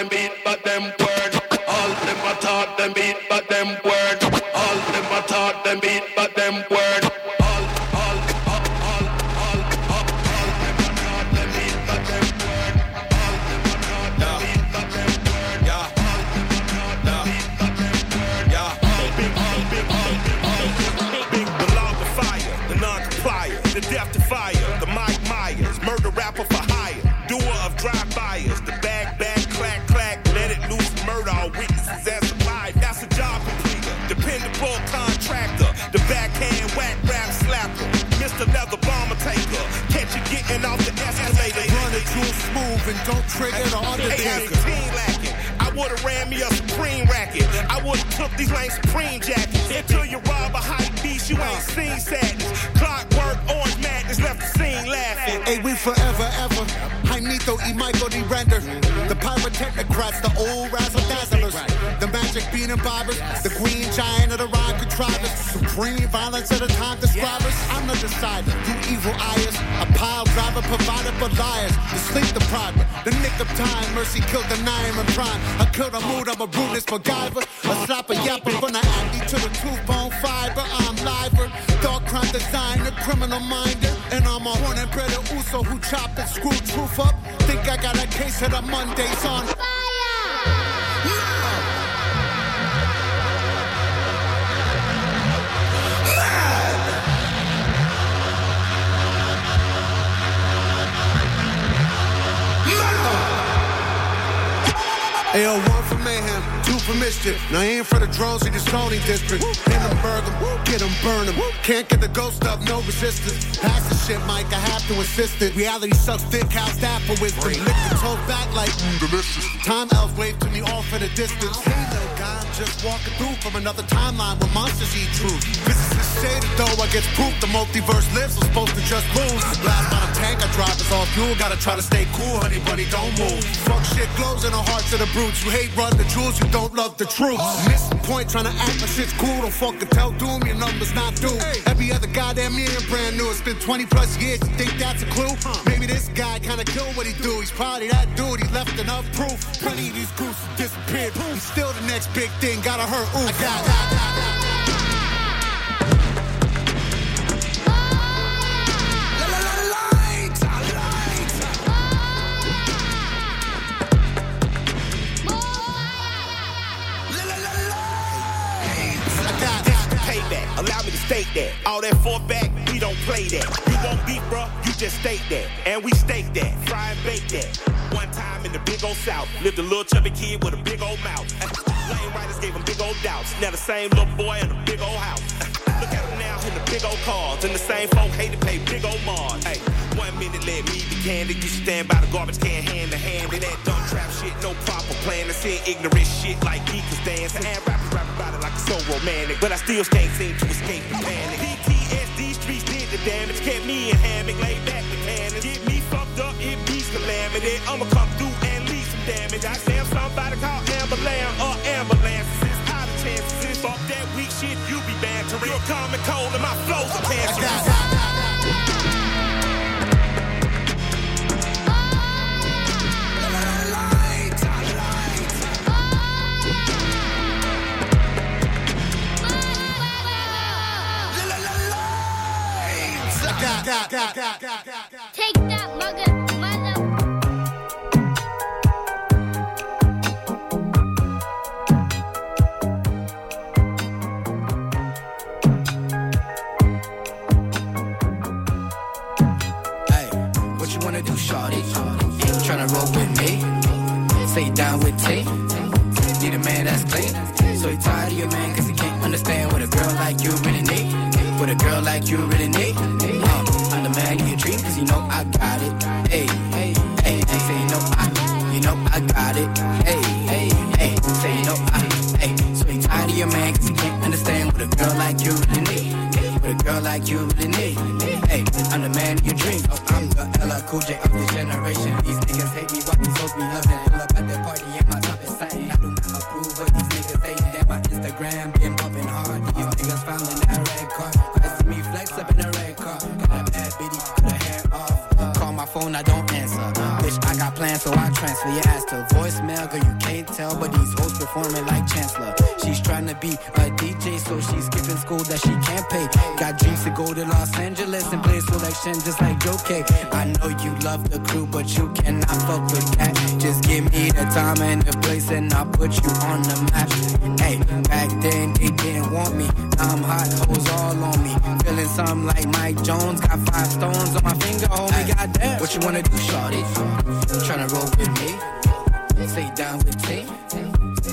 them beat, but them word. All them a talk them beat, but them word. Trigger the undertaker. 18. I would've ran me a Supreme racket. I would've took these lame Supreme jackets. Until you rob a hype beast, you ain't seen sadness. Clockwork, Hey, we forever, ever. Jaimito y Michael D. Render. The pyrotechnocrats, the old razzle dazzlers. The magic bean and bobbers. The queen giant of the rhyme contrivers. Supreme violence of the time describers. I'm the decider. You evil eyes. A pile driver provided for liars. The sleep depriver. The nick of time. Mercy killed the nine and prime. I killed a mood. I'm a rudeness MacGyver. A slapper yapper from the acne to the tooth bone fiber. I'm liver. Dark crime designer. Criminal minded. And I'm a horn and bread Uso who chopped and screwed truth up. Think I got a case of the Mondays on Ayo, one for mayhem, for mischief. Now aim for the drones in the zoning district. Hit them, burn them, get them, burn them. Can't get the ghost up, no resistance. Pass the shit, Mike, I have to insist it. Reality sucks dick, how's that for wisdom? Lick the toe back like mm, delicious. Time elves wave to me off at a distance. Hey, little guy, I'm just walking through from another timeline where monsters eat truth. Physicists say that though I get proof the multiverse lives, I'm supposed to just lose. Last on a tank, I drive is all fuel. Gotta try to stay cool, honey bunny, don't move. Fuck shit glows in the hearts of the brutes. You hate run the jewels, you don't love the truth. Missing point, trying to act like shit's cool. Don't fucking tell doom, your numbers not due. Every other goddamn year brand new. It's been 20 plus years, you think that's a clue? Maybe this guy kinda killed what he do. He's probably that dude, he left enough proof. Plenty of these gooses disappeared. He's still the next big thing, gotta hurt. Ooh, I got, This Allow me to state that. All that for back, we don't play that. You won't beef, bro, you just state that. And we stake that, fry and bake that. One time in the big old south, lived a little chubby kid with a big old mouth. Lane riders gave him big old doubts. Now the same little boy in a big old house. in the big old cars. And the same folk hate to pay big old Mars. Hey, one minute let me be candid. You stand by the garbage can hand to hand. And that dumb trap shit, no proper plan. To see ignorant shit like geekers dancing. And rappers rap about it like it's so romantic. But I still can't seem to escape the panic. PTSD streets did the damage. Kept me in hammock, laid back with cannons. Get me fucked up, it be calamity. I'ma come through and leave some damage. I I'm somebody called ambulance or ambulances. It's out of chances. Fuck that weak shit, you be bantering. You're common cold and my flows are cancerous. Take that, mother, say you down with T. Need a man that's clean. So he tired of your man cause he can't understand what a girl like you really need. What a girl like you really need. Uh, I'm the man of your dream cause you know I got it. Hey, hey, hey, say you know I, you know I got it. Hey, hey, hey, say you know I, hey. So he tired of your man cause he can't understand what a girl like you really need. What a girl like you really need. Hey, I'm the man of your dreams. Oh, I'm the LL Cool J of this generation. These transfer your ass to voicemail. Girl, you can't tell, but these hoes performing like Chancellor. She's trying to be a DJ, so she's skipping school that she can't pay. Got dreams to go to Los Angeles and play selection just like Joe K. I know you love the crew, but you cannot fuck with that. Just give me the time and the place, and I'll put you on the map. Hey, back then they didn't want me. Now I'm hot, hoes all on me. Feeling something like Mike Jones. Got five stones on my finger, homie. Goddamn. What you wanna do, shorty? Tryna roll with me? Stay down with me.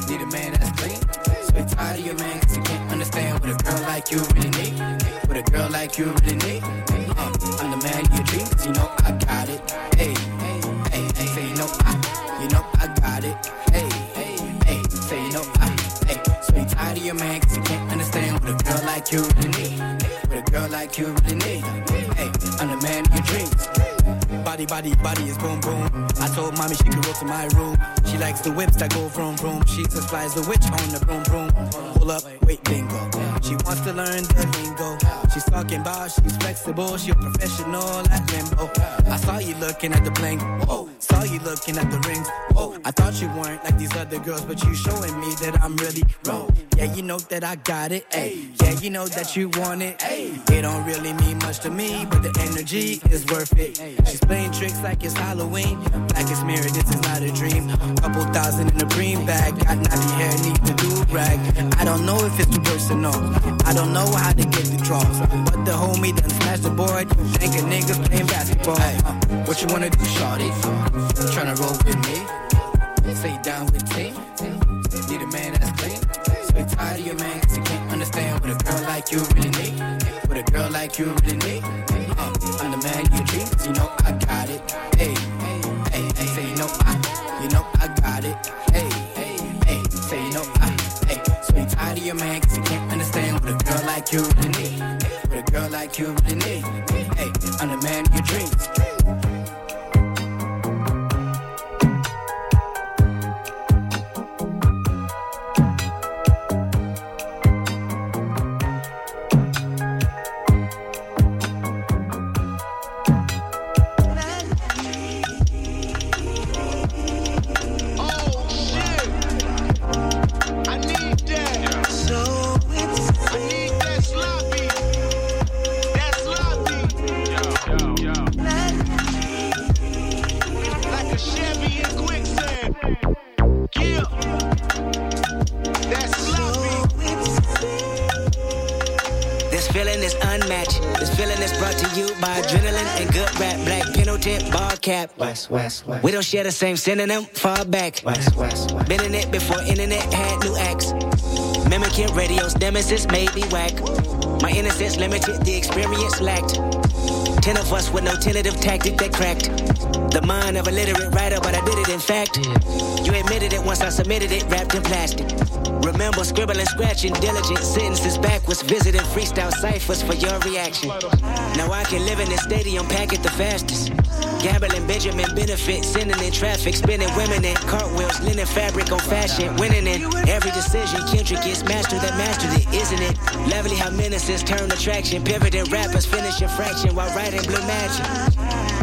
Need a man that's clean. So tired of your man, cause you can't understand what a girl like you really need. What a girl like you really need. Uh, I'm the man you dream, you know I got it. Hey, hey, hey, hey. Say you know I, you know I got it. Hey, hey, hey. Say you know I, hey. So tired of your man, cause you can't understand what a girl like you really need. Girl like you really need. Hey, I'm the man you dreams. Body, body, body is boom, boom. I told mommy she could go to my room. She likes the whips that go vroom, vroom. Fly as the witch on the broom, broom. Pull up, wait, bingo. She wants to learn the lingo. She's talking about she's flexible. She a professional at limbo. I saw you looking at the bling. Whoa. Saw you looking at the rings. Whoa. I thought you weren't like these other girls, but you showing me that I'm really wrong. Yeah, you know that I got it. Ayy. Yeah, you know that you want it. Ayy. It don't really mean much to me, but the energy is worth it. She's tricks like it's Halloween. Black is mirror, this is not a dream. Couple thousand in a green bag. Got nappy hair, need to do rag. I don't know if it's too personal. I don't know how to get the draws. But the homie done smashed the board. Think a niggas playing basketball. Uh, what you wanna do, shorty? Tryna roll with me? Say down with me. Need a man that's clean. So tired of your man, cause you can't understand what a girl like you really need. What a girl like you really need. Uh, I'm the man you dream, you know I got it. Hey, hey, hey. Say you know I, you know I got it. Hey, hey. Say you know I, hey. So you tired of your man, cause you can't understand what a girl like you really need. What a girl like you really need. Hey, I'm the man you dreams. West, west, west. We don't share the same synonym, far back. West, west, west. Been in it before internet had new acts. Mimicking radio's nemesis made me whack. My innocence limited, the experience lacked. Ten of us with no tentative tactic that cracked. The mind of a literate writer, but I did it in fact. You admitted it once I submitted it, wrapped in plastic. Remember scribbling, scratching, diligent sentences backwards, visiting freestyle ciphers for your reaction. Now I can live in this stadium, pack it the fastest. Gambling Benjamin benefit, sending in traffic, spinning women in cartwheels, linen fabric on fashion, winning in every decision. Kendrick gets mastered that mastered it, isn't it? Lovely how menaces turn attraction, pivoting rappers finish finishing fraction while writing blue magic.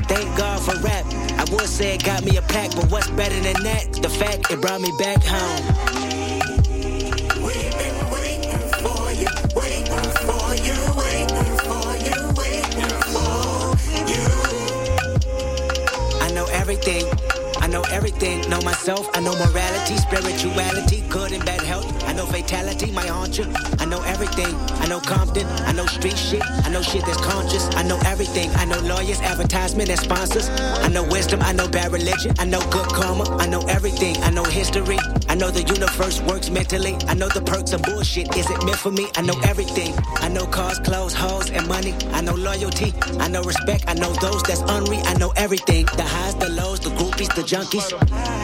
Thank God for rap. I would say it got me a pack, but what's better than that? The fact it brought me back home. Everything. Know myself. I know morality, spirituality, good and bad health. I know fatality, my haunt you. I know everything. I know Compton. I know street shit. I know shit that's conscious. I know everything. I know lawyers, advertisement, and sponsors. I know wisdom. I know bad religion. I know good karma. I know everything. I know history. I know the universe works mentally. I know the perks of bullshit. Is it meant for me? I know everything. I know cars, clothes, hoes, and money. I know loyalty. I know respect. I know those that's unreal. I know everything. The highs, the lows, the groupies, the junkies.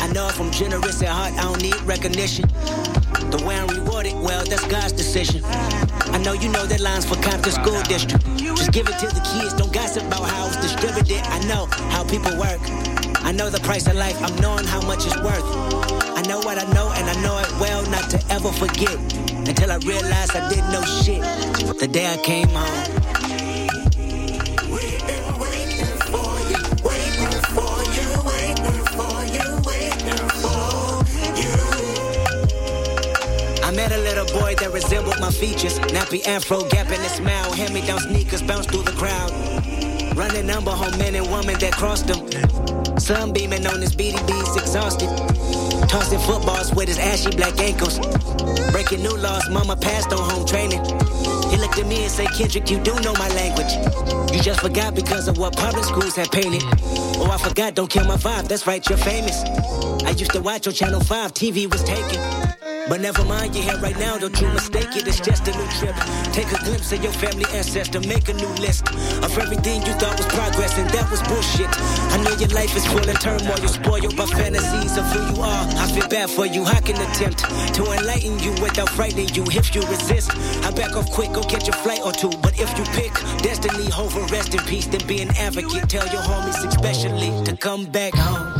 I know if I'm generous at heart, I don't need recognition. The way I'm rewarded, well, that's God's decision. I know you know that line's for Compton School District. Just give it to the kids, don't gossip about how it's distributed. I know how people work. I know the price of life, I'm knowing how much it's worth. I know what I know, and I know it well not to ever forget. Until I realized I didn't know shit. The day I came home. I met a little boy that resembled my features. Nappy afro, gap in his smile. Hand me down sneakers, bounce through the crowd. Running number home men and women that crossed him. Sunbeaming on his BDBs, exhausted. Tossing footballs with his ashy black ankles. Breaking new laws, mama passed on home training. He looked at me and said, Kendrick, you do know my language. You just forgot because of what public schools have painted. Oh, I forgot, don't kill my vibe. That's right, you're famous. I used to watch on Channel 5, TV was taken. But never mind, you're here right now, don't you mistake it, it's just a new trip. Take a glimpse of your family ancestor, make a new list of everything you thought was progress, and that was bullshit. I know your life is full of turmoil, you're spoiled by fantasies of who you are. I feel bad for you, I can attempt to enlighten you without frightening you. If you resist, I back off quick, go catch a flight or two. But if you pick destiny over rest in peace, then be an advocate. Tell your homies, especially, to come back home.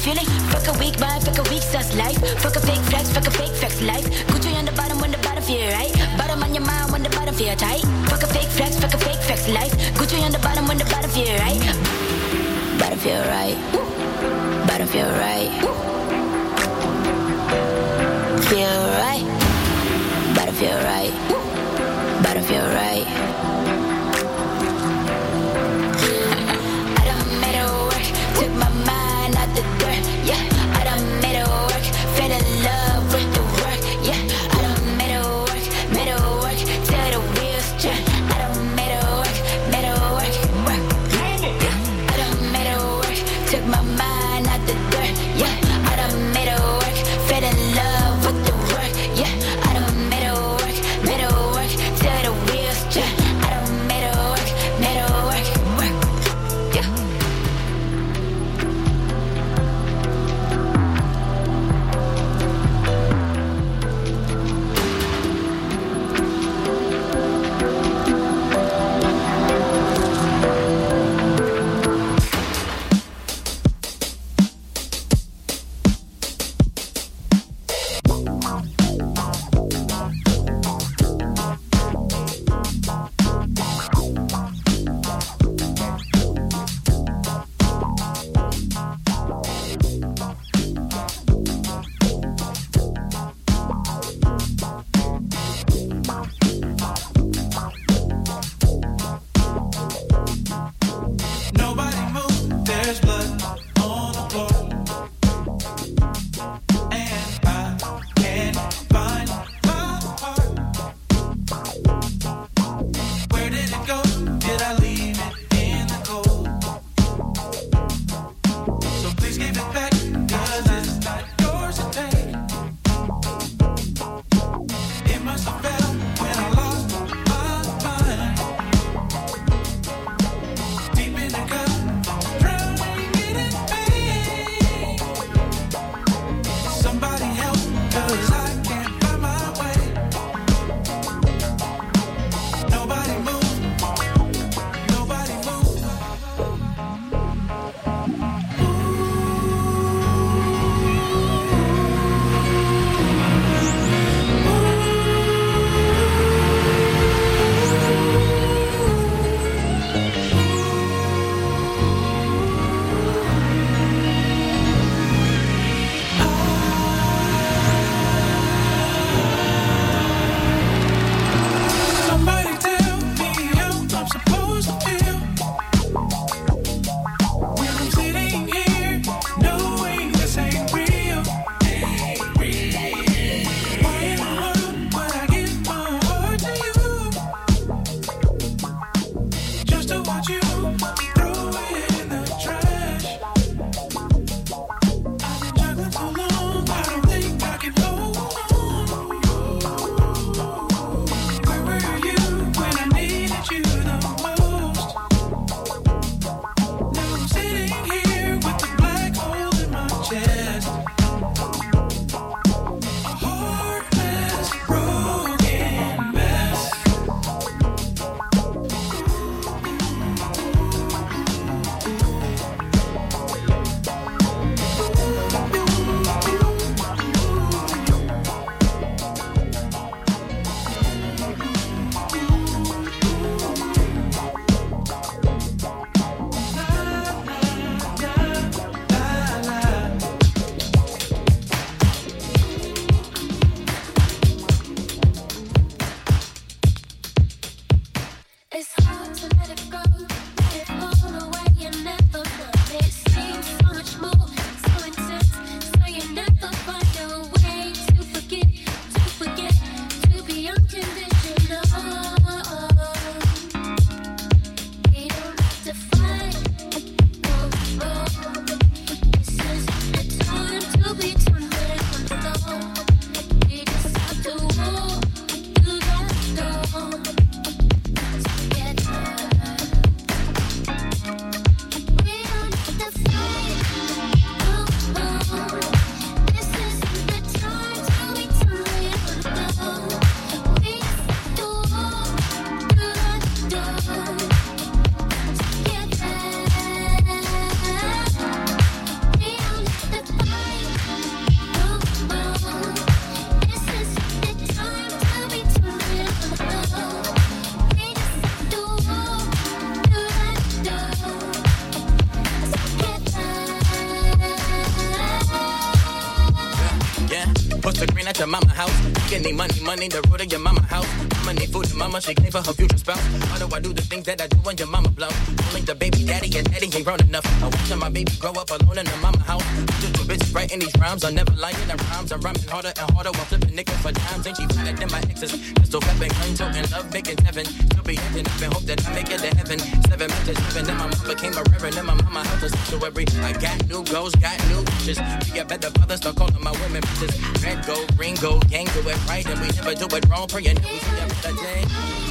feeling. Fuck a weak vibe, fuck a weak sauce life. Fuck a fake flex, fuck a fake flex life. Gucci on the bottom when the bottom feel right. Bottom on your mind when the bottom feel tight. Fuck a fake flex, fuck a fake flex life. Gucci on the bottom when the bottom feel right. Bottom feel right. Bottom feel right. Feel right. Bottom feel right. Bottom feel right. Money, the root of your mama house. Mama need food, and mama she gave her her future spouse. Why do I do the things that I do when your mama blow? Only the baby daddy and daddy ain't grown enough. I'm watching my baby grow up alone in the mama house. Just too busy writing these rhymes, I'm never lying. The rhymes I'm rhyming harder and harder while flipping niggas for dimes. Ain't she better than my exes? Pistol weapon, gun in love, making heaven. Still be heaven up and hope that I make it to heaven. Seven matches, seven, then my mama became a reverend. Then my mama house a sanctuary. I got new goals, got new wishes. Be a better father, start calling my women bitches. Red gold, green gold, gang do it right, and we never do it wrong. Praying that we see better day.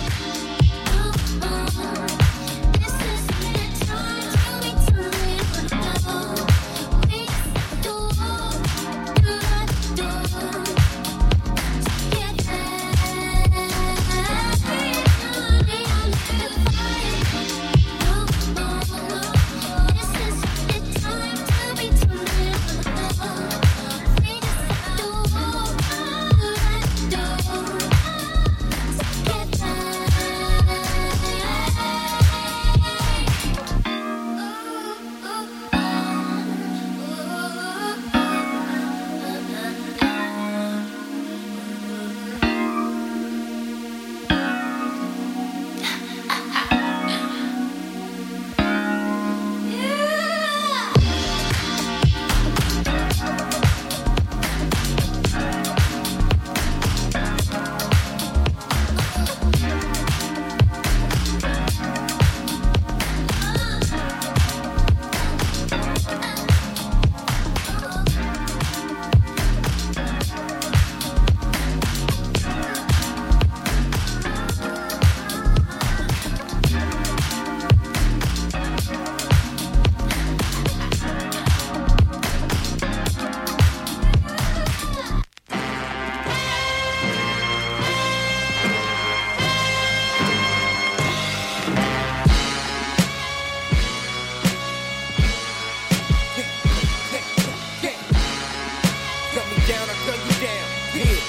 down, I you down. Yeah,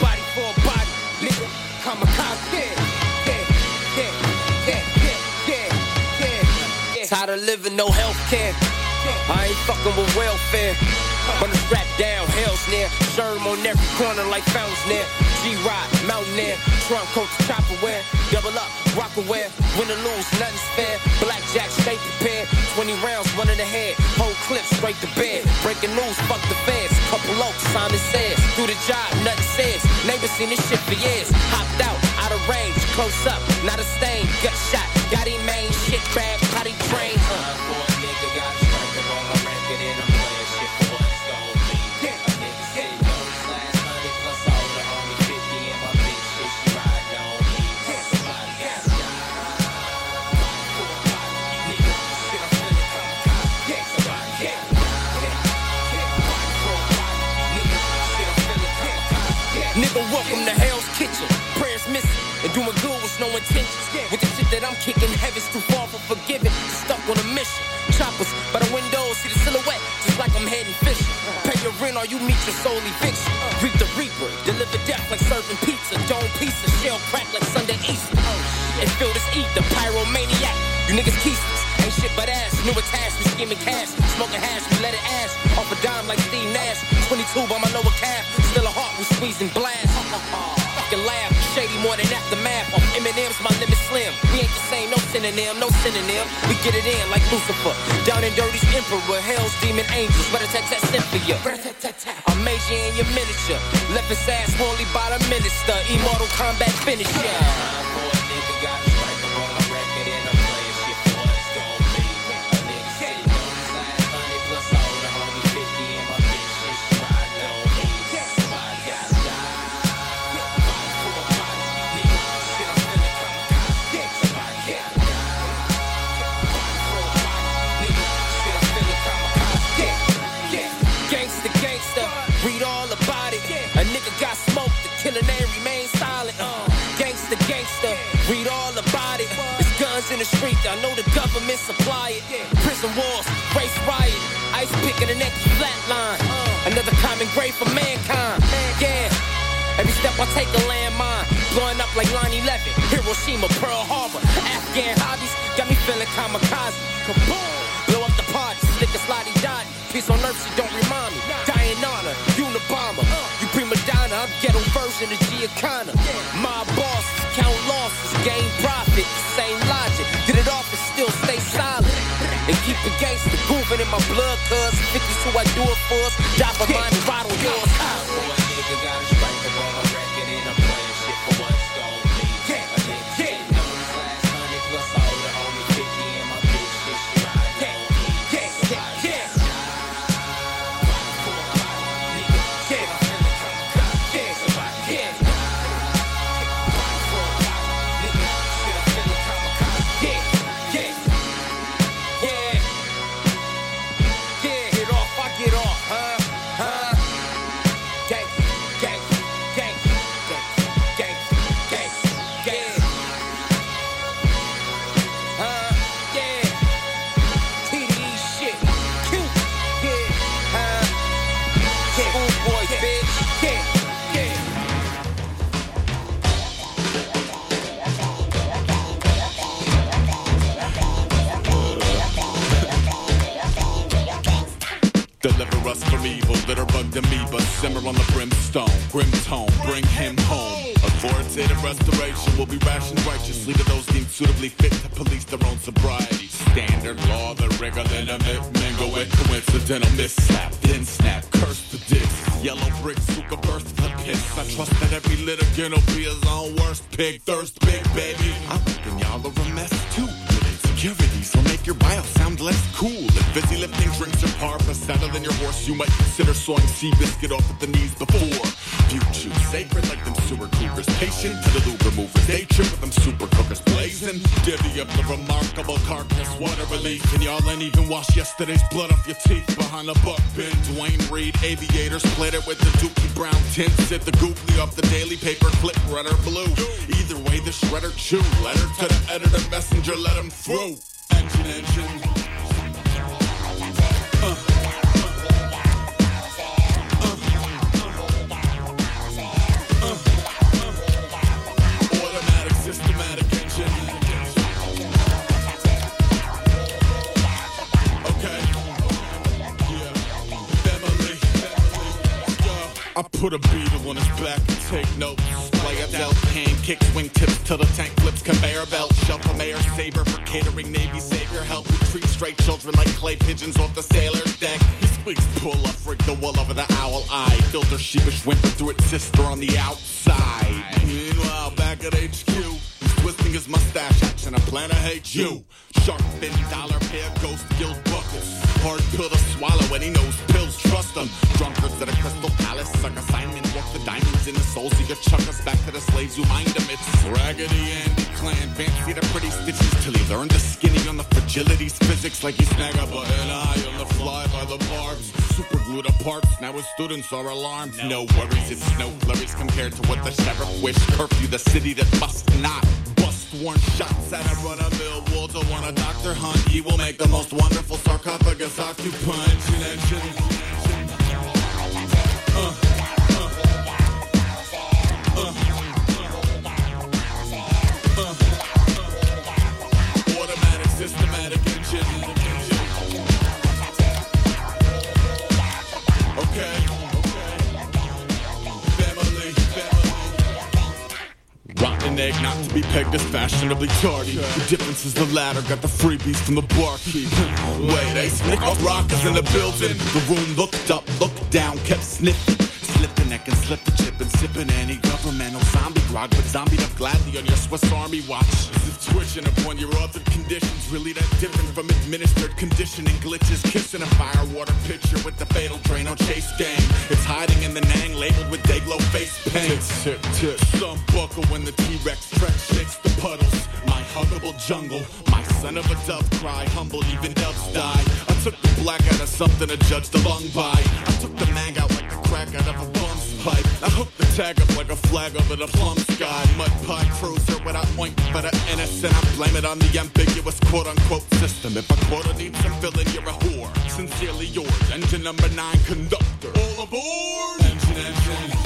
body for a body, nigga. Yeah. Tired of living, no health care. I ain't fucking with welfare. When the strap down, hell's near. Sherm on every corner like fountains near. G-Rod, Mountaineer, trunk coat to chopper wear. Double up, rock aware. Win or lose, nothing's fair. Blackjack, stay prepared. 20 rounds, one in the head. Whole clip straight to bed. Breaking news, fuck the feds. Couple oaks, Simon says. Do the job, nothing says. Neighbor seen this shit for years. Hopped out, out of range, close up, not a stain. Gut shot, got him main, shit bag, potty train. Uh. Doing good with no intentions. With the shit that I'm kicking, heaven's too far for forgiving. Stuck on a mission. Choppers by the windows, see the silhouette, just like I'm heading fishing. Pay your rent or you meet your soul eviction. Reap the reaper, deliver death like serving pizza. Dome pizza, shell crack like Sunday Easter. And feel this ether, pyromaniac. You niggas keisters, ain't shit but ass. New attachment, scheming cash. Smoking hash, we let it ash. Off a dime like Steve Nash. 22 by my lower calf. Still a heart, we squeezing blast. Slim. We ain't the same, no synonym, no synonym. We get it in like Lucifer. Down and dirty's emperor, hell's demon angels. Better tat tat Cynthia. I'm major in your miniature. Left his ass holy by the minister. Immortal combat finisher. In the street, I know the government supply it. Prison walls, race riot, ice picking the next flatline. Another common grave for mankind. Yeah. Every step I take a landmine, blowing up like 9-11, Hiroshima, Pearl Harbor, Afghan hobbies, got me feeling kamikaze. Kaboom! Blow up the party, slick a slotty dotty. Peace on earth, she don't remind me. Dying honor, Unabomber. You prima donna, Rose and the Giancana. My bosses count losses, gain profit, same gangster grooving in my blood, cuz 50's who I do it for us. Drop a mine and bottle yours. Simmer on the brimstone, grim tone, bring him home. Authoritative restoration will be rationed righteously to those deemed suitably fit to police their own sobriety. Standard law, the rigor, then omit, mingle with coincidental mishap. Then snap, curse the dicks. Yellow bricks, suka burst the piss. I trust that every litigant will be his own worst pig. Thirst big, baby. I reckon y'all are a mess too. With will make your bio sound less cool. If busy lifting drinks are par for saddle than your horse, you might consider sawing Seabiscuit off at the knees before. View choose sacred like them sewer cougars. Patient to the lube removers. They trip with them super cookers blazing. Divvy up the remarkable carcass water relief. And y'all ain't even wash yesterday's blood off your teeth behind a buck bin. Duane Reade, aviators, split it with the Dookie Brown tint. Sit the googly off the daily paper clip, red or blue. Either way, the shredder chew. Letter to the editor, messenger, let him through. Engine, engine. I put a beetle on his back and take notes. Play a Del Kane, kick swing tips to the tank flips, conveyor belt, shelf a mayor saver for catering Navy savior. Help retrieve stray children like clay pigeons off the sailor's deck. He squeaks pull up, freak the wool over the owl eye. Filter sheepish whimper through its sister on the outside. Meanwhile, back at HQ, he's twisting his mustache, action a plan to hate you. Shark fin dollar pair, ghost guild buckles. Hard pill to swallow, and he knows pills trust him. Drunkards at a crystal palace, suck assignment, walk the diamonds in the souls of your chuckers back to the slaves who mind him. It's Raggedy Andy Clan, fancy the pretty stitches till he learned the skinny on the fragilities. Physics like he snag a button eye on the fly by the barbs. Super glued apart, now his students are alarmed. No worries, it's no flurries compared to what the sheriff wished. Curfew, the city that must not bust one shots at a run of mill Walter want a doctor hunt. He will make the most wonderful sarcophagus occupant. Engine, egg, not to be pegged as fashionably tardy. The difference is the latter got the freebies from the barkeep. Wait, Ace Nick Rock is in the building. The room looked up, looked down, kept sniffing. Slip the neck and slip the chip and sipping any governmental zombie grog, but zombied up gladly on your Swiss Army watch. If twitching upon your authored conditions really that different from administered conditioning glitches. Kissing a firewater pitcher with the fatal drain on chase game. It's hiding in the Nang labeled with Dayglow face paint. Tip, tip, tip. Some buckle when the T-Rex Rex shakes the puddles. My huggable jungle, my son of a dove cry, humble even doves die. I took the black out of something to judge the lung by. I took the mag out like the crack out of a bum's pipe. I hooked the tag up like a flag over the plum sky. Mud pie cruiser without oink for the innocent. I blame it on the ambiguous quote unquote system. If a quota needs some filling, you're a whore. Sincerely yours, engine number nine conductor. All aboard! Engine, engine.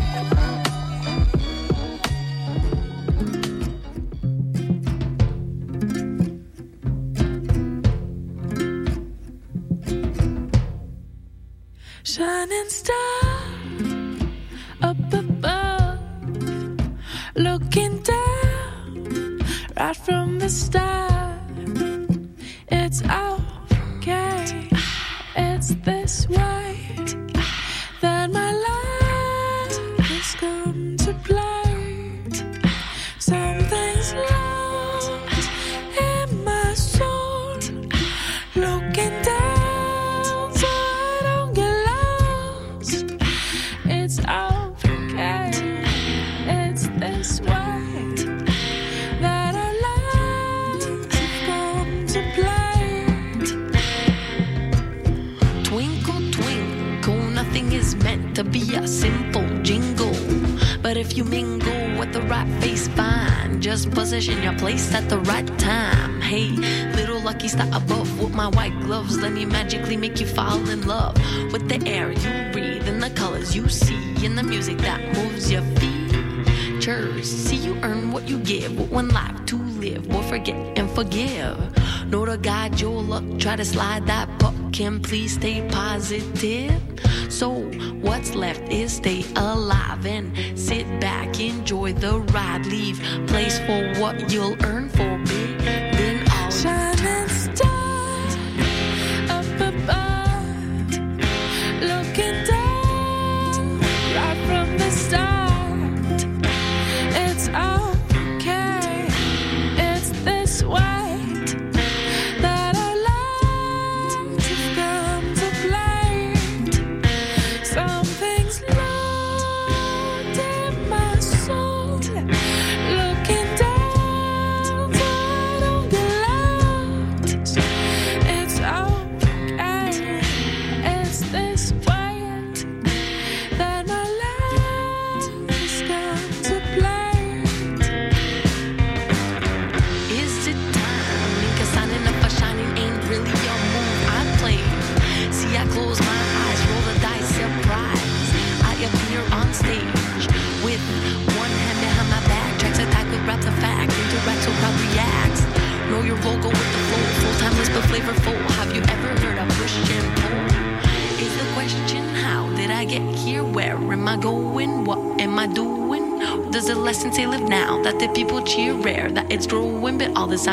to slide that book and please stay positive.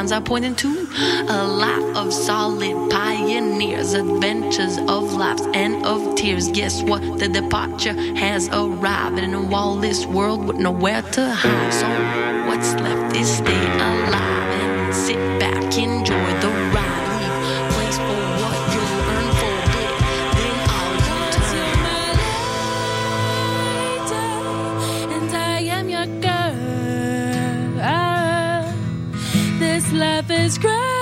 signs are pointing to a life of solid pioneers, adventures of lives and of tears. Guess what? The departure has arrived in a this world with nowhere to hide. So life is great.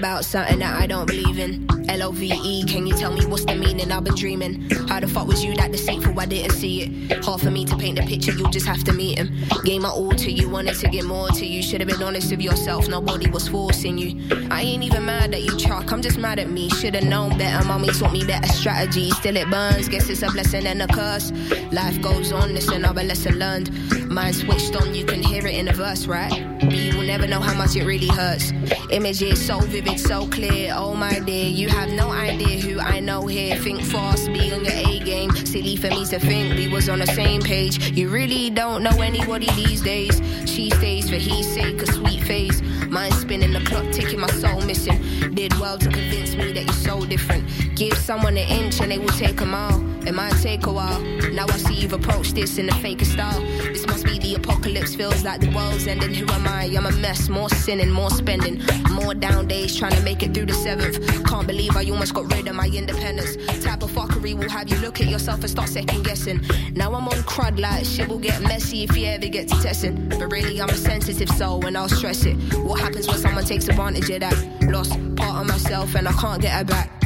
About something that I don't believe in. L O V E, can you tell me what's the meaning? I've been dreaming. How the fuck was you that deceitful? I didn't see it. Hard for me to paint the picture, you'll just have to meet him. Gave my all to you, wanted to get more to you. Should have been honest with yourself, nobody was forcing you. I ain't even mad at you, Chuck, I'm just mad at me. Should've known better, mommy taught me better strategy. Still it burns, guess it's a blessing and a curse. Life goes on, it's another lesson learned. Mind switched on, you can hear it in a verse, right? Never know how much it really hurts. Images so vivid, so clear. Oh my dear, you have no idea who I know here. Think fast, be on your A game. Silly for me to think we was on the same page. You really don't know anybody these days. She stays for his sake, a sweet face. Mind spinning, the clock ticking, my soul missing. Did well to convince me that you're so different. Give someone an inch and they will take a mile. It might take a while. Now I see you've approached this in a faker style. This must be the apocalypse. Feels like the world's ending. Who am I? I'm a mess. More sinning, more spending, more down days trying to make it through the seventh. Can't believe I almost got rid of my independence. Type of fuckery will have you look at yourself and start second guessing. Now I'm on crud like shit will get messy if you ever get to testing. But really, I'm a sensitive soul and I'll stress it. What happens when someone takes advantage of that? Lost part of myself and I can't get her back.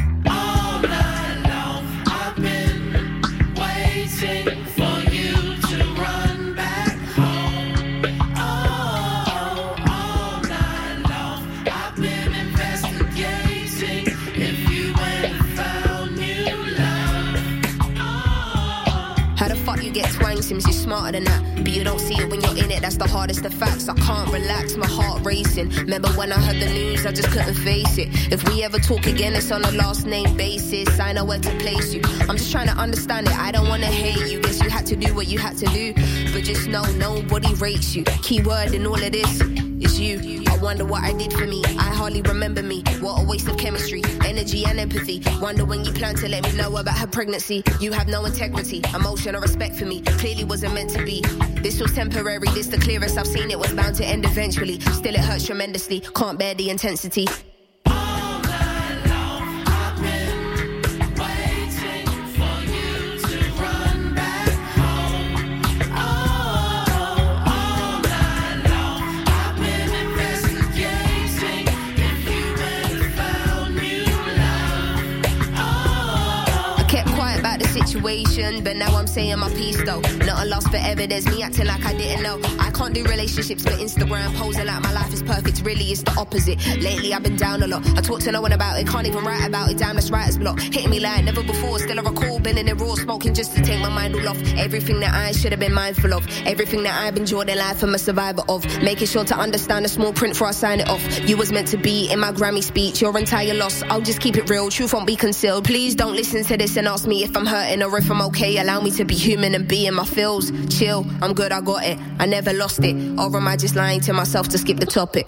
That. But you don't see it when you're in it, that's the hardest of facts. I can't relax, my heart racing. Remember when I heard the news, I just couldn't face it. If we ever talk again, it's on a last name basis. I know where to place you. I'm just trying to understand it. I don't wanna hate you. Guess you had to do what you had to do. But just know nobody rates you. Key word in all of this is you. I wonder what I did for me. I hardly remember me. What a waste of chemistry, energy, and empathy. Wonder when you plan to let me know about her pregnancy. You have no integrity, emotion, or respect for me. Clearly wasn't meant to be. This was temporary. This the clearest I've seen. It was bound to end eventually. Still, it hurts tremendously. Can't bear the intensity. But now I'm saying my piece though. Not a loss forever, there's me acting like I didn't know. I can't do relationships for Instagram, posing like my life is perfect. Really, it's the opposite. Lately, I've been down a lot. I talk to no one about it, can't even write about it. Damn, that's writer's block. Hitting me like never before, still I recall. Been in the raw, smoking just to take my mind all off. Everything that I should have been mindful of. Everything that I've enjoyed in life, I'm a survivor of. Making sure to understand the small print before I sign it off. You was meant to be in my Grammy speech, your entire loss. I'll just keep it real, truth won't be concealed. Please don't listen to this and ask me if I'm hurting or if I'm okay. Allow me to be human and be in my feels. Chill, I'm good, I got it. I never lost it. Or am I just lying to myself to skip the topic?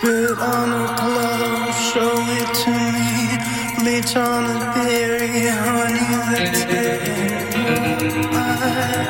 Spit on a glove, show it to me, bleach on a berry, honey that's in your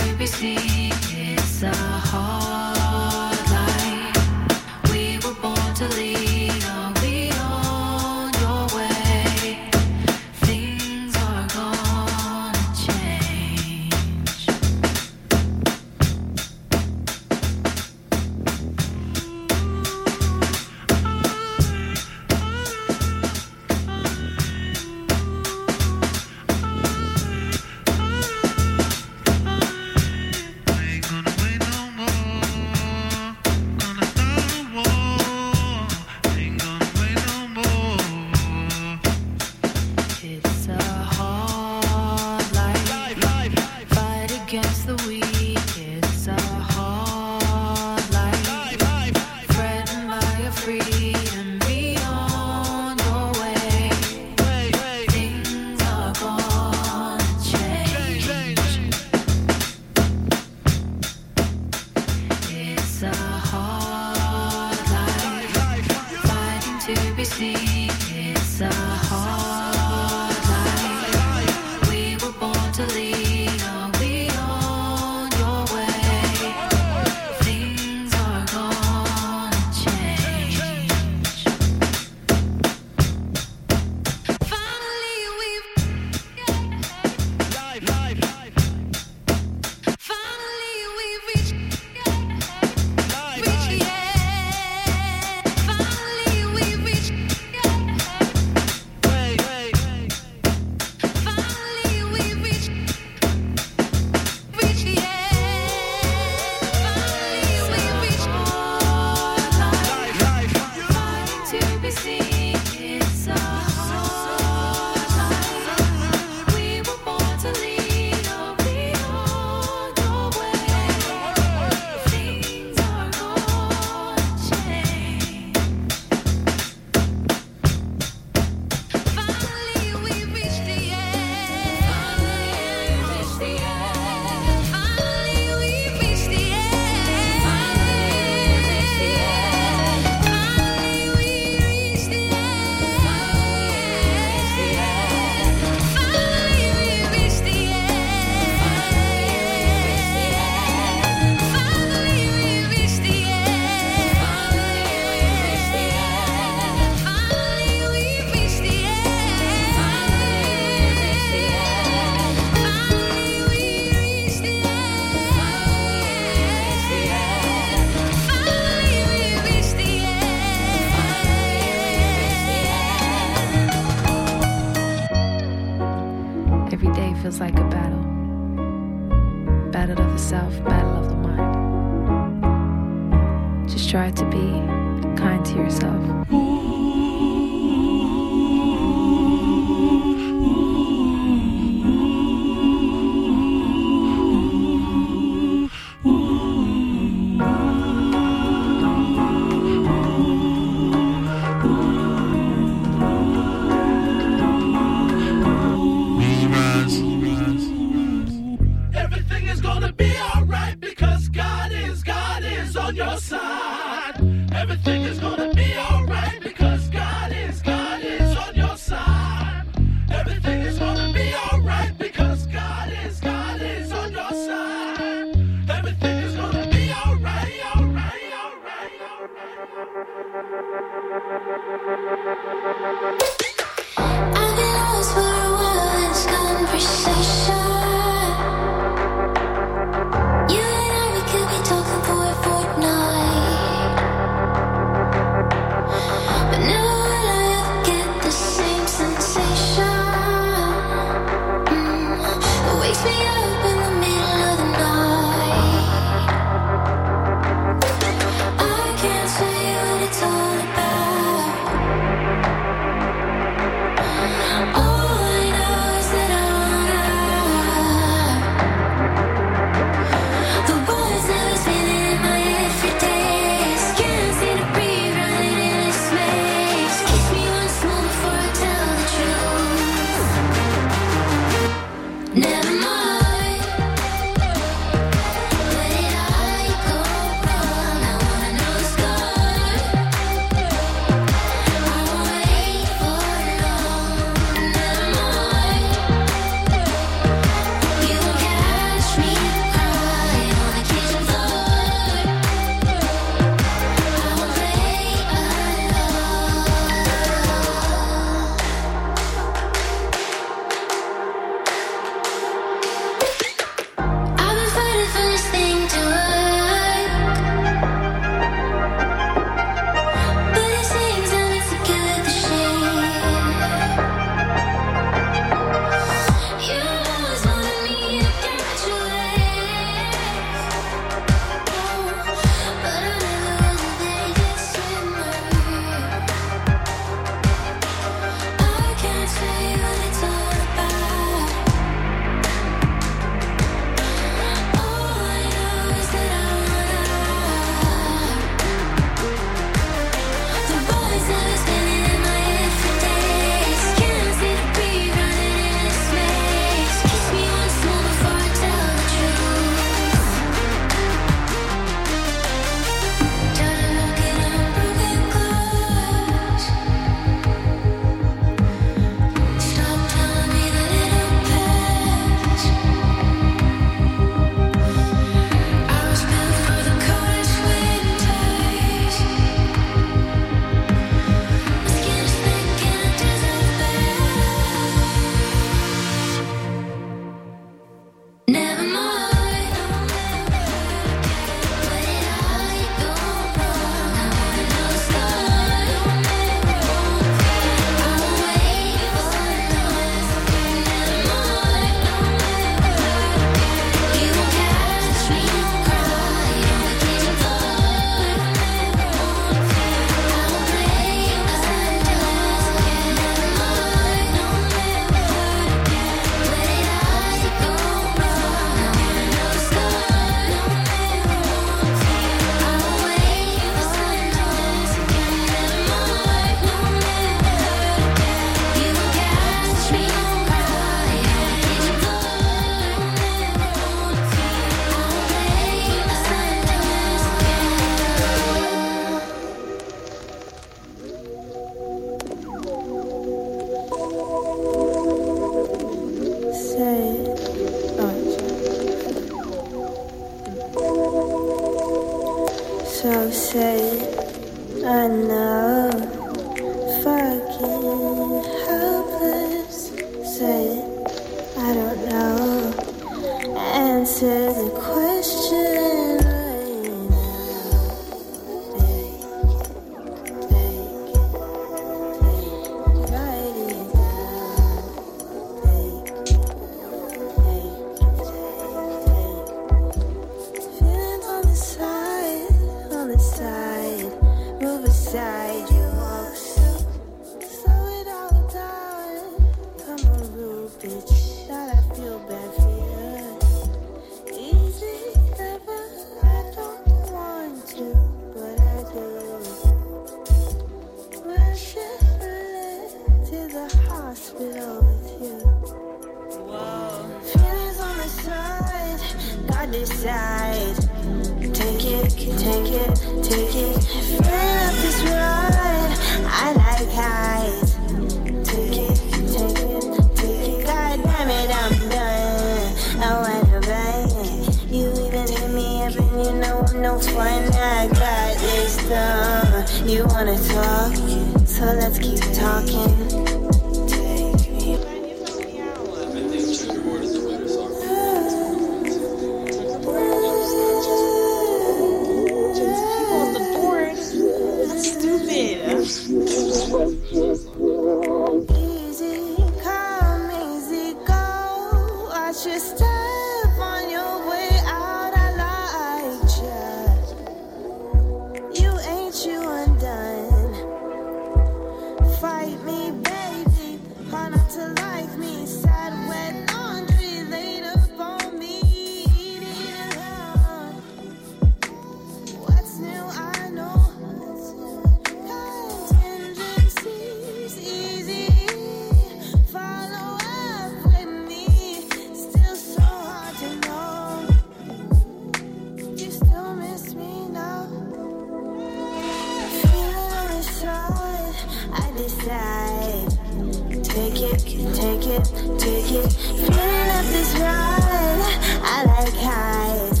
take it, take it. Feeling up this ride, I like highs.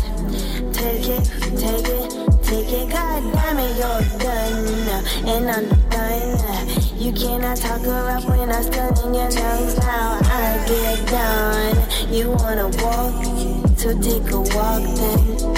Take it, take it, take it. God damn it, you're done, and I'm done. You cannot talk around when I'm stunning your lungs. Now I get done. You wanna walk, so take a walk then.